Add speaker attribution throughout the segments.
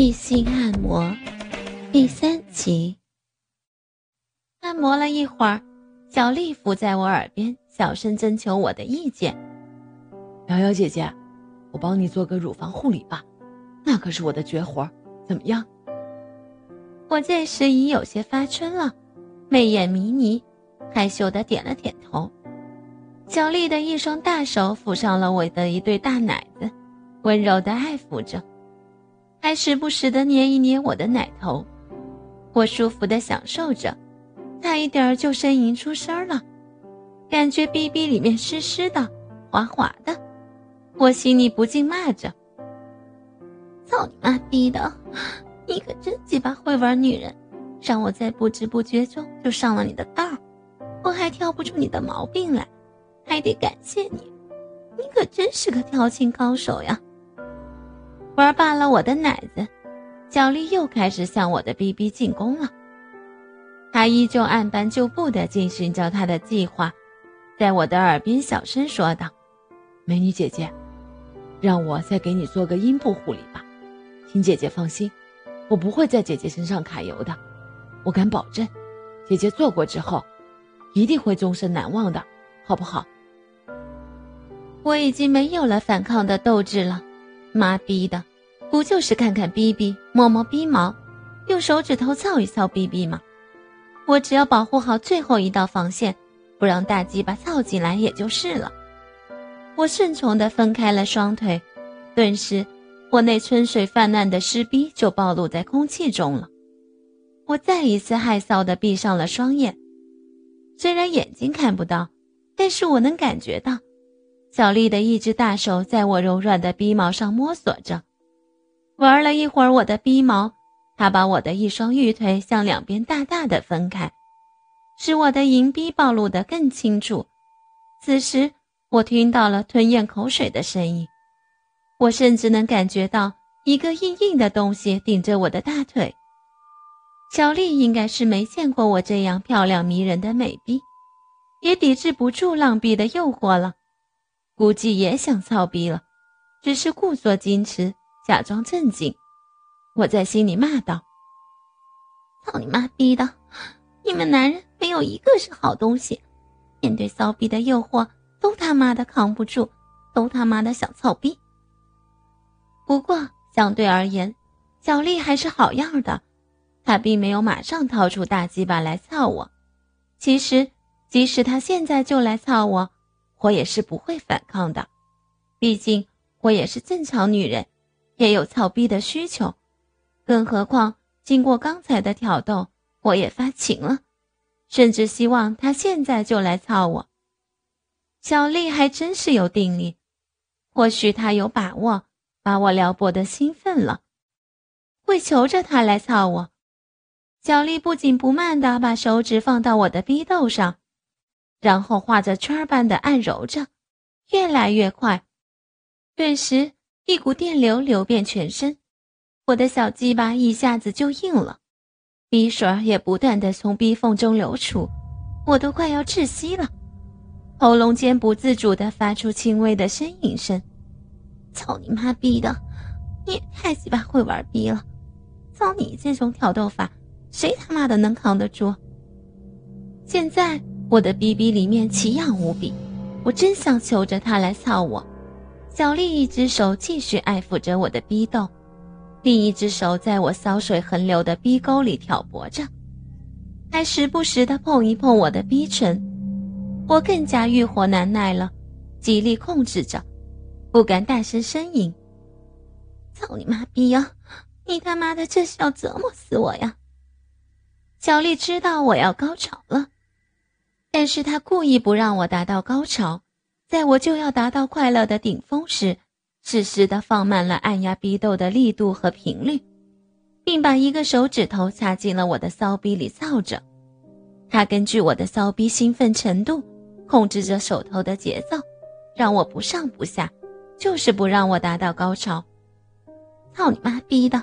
Speaker 1: 一心按摩第三集。按摩了一会儿，小丽伏在我耳边，小声征求我的意见：“
Speaker 2: 瑶瑶姐姐，我帮你做个乳房护理吧，那可是我的绝活，怎么样？”
Speaker 1: 我这时已有些发春了，媚眼迷离，害羞的点了点头。小丽的一双大手抚上了我的一对大奶子，温柔的爱抚着。还时不时的捏一捏我的奶头，我舒服的享受着，差一点就呻吟出声了，感觉逼逼里面湿湿的、滑滑的，我心里不禁骂着：“操你妈逼的，你可真鸡巴会玩女人，让我在不知不觉中就上了你的当我还挑不出你的毛病来，还得感谢你，你可真是个调情高手呀。”玩罢了我的奶子，小丽又开始向我的逼逼进攻了。她依旧按班就步的进行着她的计划，在我的耳边小声说道：“
Speaker 2: 美女姐姐，让我再给你做个阴部护理吧，请姐姐放心，我不会在姐姐身上揩油的，我敢保证，姐姐做过之后，一定会终身难忘的，好不好？”
Speaker 1: 我已经没有了反抗的斗志了。妈逼的，不就是看看逼逼，摸摸逼毛，用手指头操一操逼逼吗？我只要保护好最后一道防线，不让大鸡巴操进来也就是了。我顺从地分开了双腿，顿时，我那春水泛滥的湿逼就暴露在空气中了。我再一次害臊地闭上了双眼，虽然眼睛看不到，但是我能感觉到。小丽的一只大手在我柔软的鼻毛上摸索着，玩了一会儿我的逼毛，他把我的一双玉腿向两边大大的分开，使我的银逼暴露得更清楚。此时我听到了吞咽口水的声音，我甚至能感觉到一个硬硬的东西顶着我的大腿。小丽应该是没见过我这样漂亮迷人的美逼，也抵制不住浪逼的诱惑了。估计也想操逼了，只是故作矜持，假装正经。我在心里骂道：“操你妈逼的！你们男人没有一个是好东西，面对骚逼的诱惑，都他妈的扛不住，都他妈的想操逼。”不过相对而言，小丽还是好样的，她并没有马上掏出大鸡巴来操我。其实，即使她现在就来操我。我也是不会反抗的，毕竟我也是正常女人，也有操逼的需求。更何况经过刚才的挑逗，我也发情了，甚至希望他现在就来操我。小丽还真是有定力，或许她有把握把我撩拨的兴奋了，会求着他来操我。小丽不紧不慢地把手指放到我的逼斗上。然后画着圈儿般的按揉着，越来越快，顿时一股电流流遍全身，我的小鸡巴一下子就硬了，鼻水也不断的从鼻缝中流出，我都快要窒息了，喉咙间不自主的发出轻微的呻吟声。操你妈逼的，你也太鸡巴会玩逼了！操你这种挑逗法，谁他妈的能扛得住？现在。我的逼逼里面奇痒无比，我真想求着他来操我。小丽一只手继续爱抚着我的逼斗，另一只手在我骚水横流的逼沟里挑拨着，还时不时的碰一碰我的逼唇。我更加欲火难耐了，极力控制着，不敢大声呻吟。操你妈逼呀！你他妈的这是要折磨死我呀！小丽知道我要高潮了。但是她故意不让我达到高潮，在我就要达到快乐的顶峰时，适时的放慢了按压逼斗的力度和频率，并把一个手指头插进了我的骚逼里造着。他根据我的骚逼兴奋程度，控制着手头的节奏，让我不上不下，就是不让我达到高潮。操你妈逼的！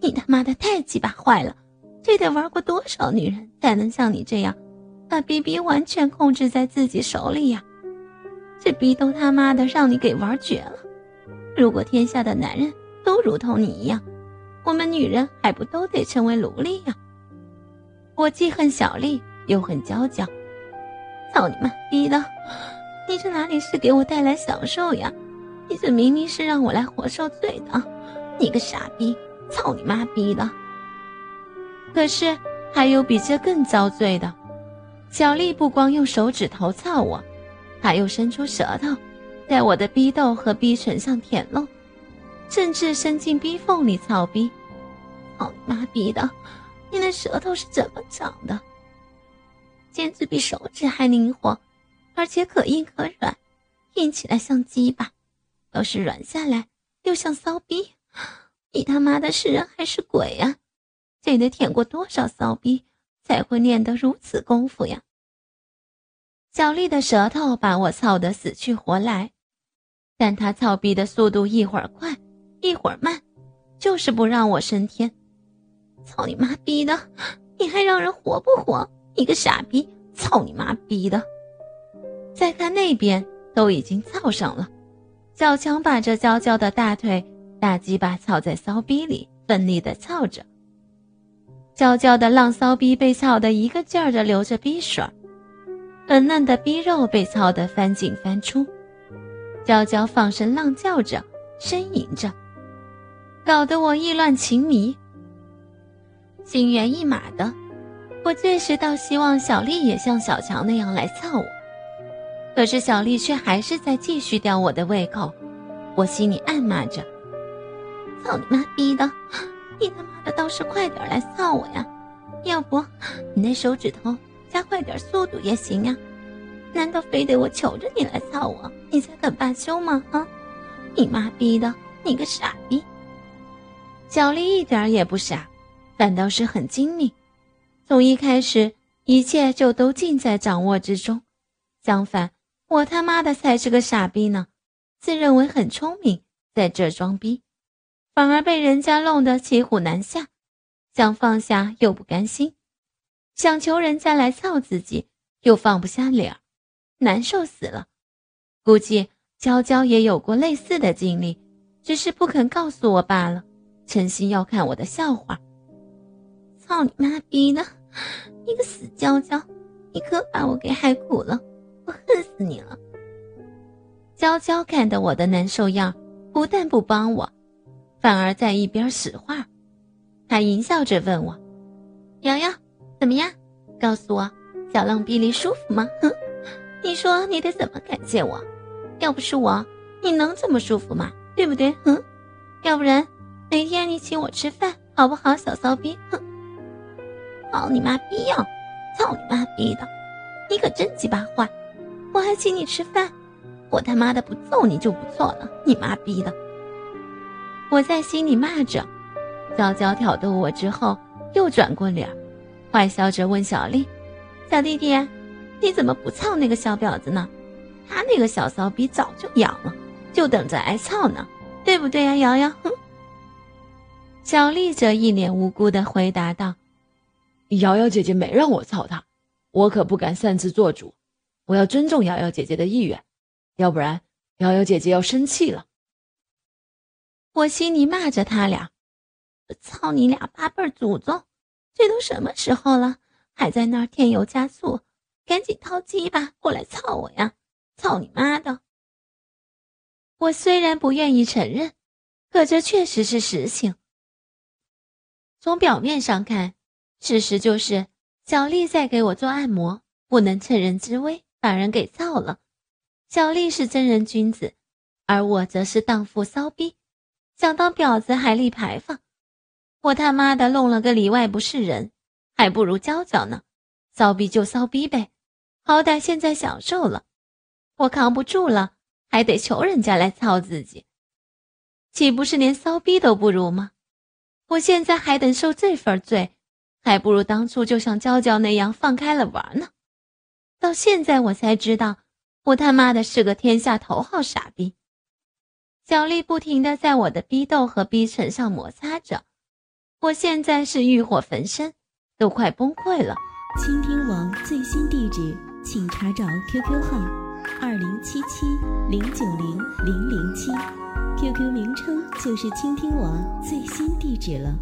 Speaker 1: 你他妈的太鸡巴坏了！这得玩过多少女人才能像你这样？把逼逼完全控制在自己手里呀！这逼都他妈的让你给玩绝了！如果天下的男人都如同你一样，我们女人还不都得成为奴隶呀？我既恨小丽，又恨娇娇。操你妈逼的！你这哪里是给我带来享受呀？你这明明是让我来活受罪的！你个傻逼！操你妈逼的！可是还有比这更遭罪的。小丽不光用手指头操我，他又伸出舌头，在我的逼斗和逼唇上舔弄。甚至伸进逼缝里操逼，操你妈逼的！你那舌头是怎么长的？简直比手指还灵活，而且可硬可软，硬起来像鸡巴，要是软下来又像骚逼。你他妈的是人还是鬼呀？这得舔过多少骚逼才会练得如此功夫呀？小丽的舌头把我操得死去活来，但她操逼的速度一会儿快。一会儿慢，就是不让我升天。操你妈逼的！你还让人活不活？你个傻逼！操你妈逼的！再看那边，都已经操上了。小强把这娇娇的大腿大鸡巴操在骚逼里，奋力的操着。娇娇的浪骚逼被操得一个劲儿的流着逼水儿，粉嫩的逼肉被操得翻进翻出。娇娇放声浪叫着，呻吟着。搞得我意乱情迷，心猿意马的。我这时倒希望小丽也像小强那样来操我，可是小丽却还是在继续吊我的胃口。我心里暗骂着：“操你妈逼的！你他妈的倒是快点来操我呀！要不你那手指头加快点速度也行呀？难道非得我求着你来操我，你才肯罢休吗？啊！你妈逼的，你个傻逼！”小丽一点也不傻，反倒是很精明。从一开始，一切就都尽在掌握之中。相反，我他妈的才是个傻逼呢！自认为很聪明，在这装逼，反而被人家弄得骑虎难下，想放下又不甘心，想求人家来操自己又放不下脸儿，难受死了。估计娇娇也有过类似的经历，只是不肯告诉我罢了。诚心要看我的笑话，操你妈逼的！你个死娇娇，你可把我给害苦了，我恨死你了！娇娇看得我的难受样，不但不帮我，反而在一边使坏，还淫笑着问我：“瑶瑶，怎么样？告诉我，小浪逼里舒服吗？”哼，你说你得怎么感谢我？要不是我，你能这么舒服吗？对不对？哼，要不然。哪天你请我吃饭好不好，小骚逼？哼！操你妈逼呀！操你妈逼的！你可真鸡巴坏！我还请你吃饭，我他妈的不揍你就不错了！你妈逼的！我在心里骂着。娇娇挑逗我之后，又转过脸，坏笑着问小丽：“小弟弟，你怎么不操那个小婊子呢？他那个小骚逼早就痒了，就等着挨操呢，对不对呀，瑶瑶？”哼！小丽则一脸无辜的回答道：“
Speaker 2: 瑶瑶姐姐没让我操她，我可不敢擅自做主，我要尊重瑶瑶姐姐的意愿，要不然瑶瑶姐姐要生气了。”
Speaker 1: 我心里骂着他俩：“操你俩八辈祖宗！这都什么时候了，还在那儿添油加醋？赶紧掏鸡巴过来操我呀！操你妈的！”我虽然不愿意承认，可这确实是实情。从表面上看，事实就是小丽在给我做按摩，不能趁人之危把人给操了。小丽是真人君子，而我则是荡妇骚逼，想当婊子还立牌坊。我他妈的弄了个里外不是人，还不如娇娇呢。骚逼就骚逼呗，好歹现在享受了，我扛不住了，还得求人家来操自己，岂不是连骚逼都不如吗？我现在还等受这份罪，还不如当初就像娇娇那样放开了玩呢。到现在我才知道，我他妈的是个天下头号傻逼。小丽不停的在我的逼斗和逼唇上摩擦着，我现在是欲火焚身，都快崩溃了。
Speaker 3: 倾听王最新地址，请查找 QQ 号：二零七七零九零零零七。，QQ 名称就是倾听王最新地址了。